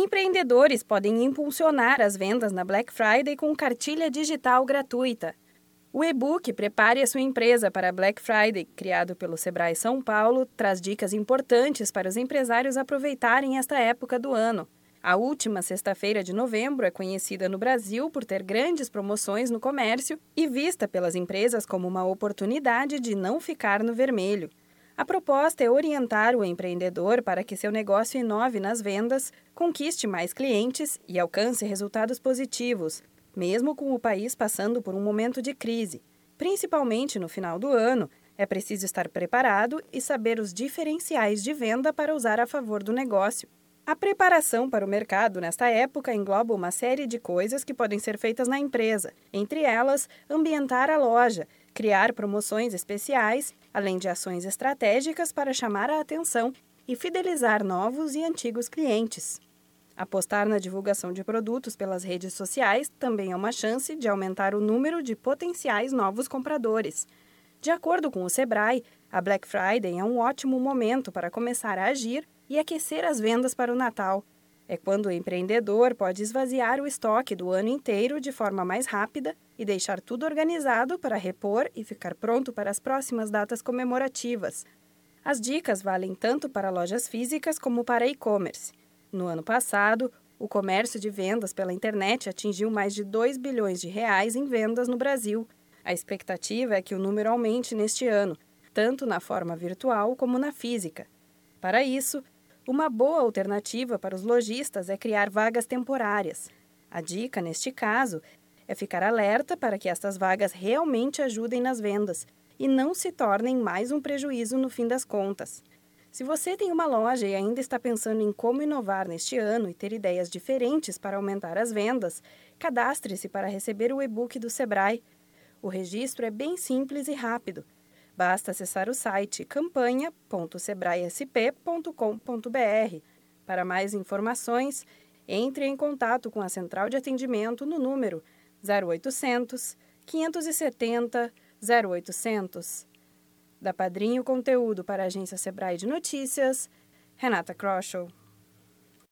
Empreendedores podem impulsionar as vendas na Black Friday com cartilha digital gratuita. O e-book Prepare a sua empresa para Black Friday, criado pelo Sebrae São Paulo, traz dicas importantes para os empresários aproveitarem esta época do ano. A última sexta-feira de novembro é conhecida no Brasil por ter grandes promoções no comércio e vista pelas empresas como uma oportunidade de não ficar no vermelho. A proposta é orientar o empreendedor para que seu negócio inove nas vendas, conquiste mais clientes e alcance resultados positivos, mesmo com o país passando por um momento de crise. Principalmente no final do ano, é preciso estar preparado e saber os diferenciais de venda para usar a favor do negócio. A preparação para o mercado nesta época engloba uma série de coisas que podem ser feitas na empresa, entre elas, ambientar a loja, criar promoções especiais, além de ações estratégicas para chamar a atenção e fidelizar novos e antigos clientes. Apostar na divulgação de produtos pelas redes sociais também é uma chance de aumentar o número de potenciais novos compradores. De acordo com o Sebrae, a Black Friday é um ótimo momento para começar a agir e aquecer as vendas para o Natal. É quando o empreendedor pode esvaziar o estoque do ano inteiro de forma mais rápida e deixar tudo organizado para repor e ficar pronto para as próximas datas comemorativas. As dicas valem tanto para lojas físicas como para e-commerce. No ano passado, o comércio de vendas pela internet atingiu mais de 2 bilhões de reais em vendas no Brasil. A expectativa é que o número aumente neste ano, tanto na forma virtual como na física. Para isso, uma boa alternativa para os lojistas é criar vagas temporárias. A dica, neste caso, é ficar alerta para que estas vagas realmente ajudem nas vendas e não se tornem mais um prejuízo no fim das contas. Se você tem uma loja e ainda está pensando em como inovar neste ano e ter ideias diferentes para aumentar as vendas, cadastre-se para receber o e-book do Sebrae. O registro é bem simples e rápido. Basta acessar o site campanha.sebraesp.com.br. Para mais informações, entre em contato com a central de atendimento no número 0800 570 0800. Da Padrinho Conteúdo para a agência Sebrae de Notícias, Renata Kroschel.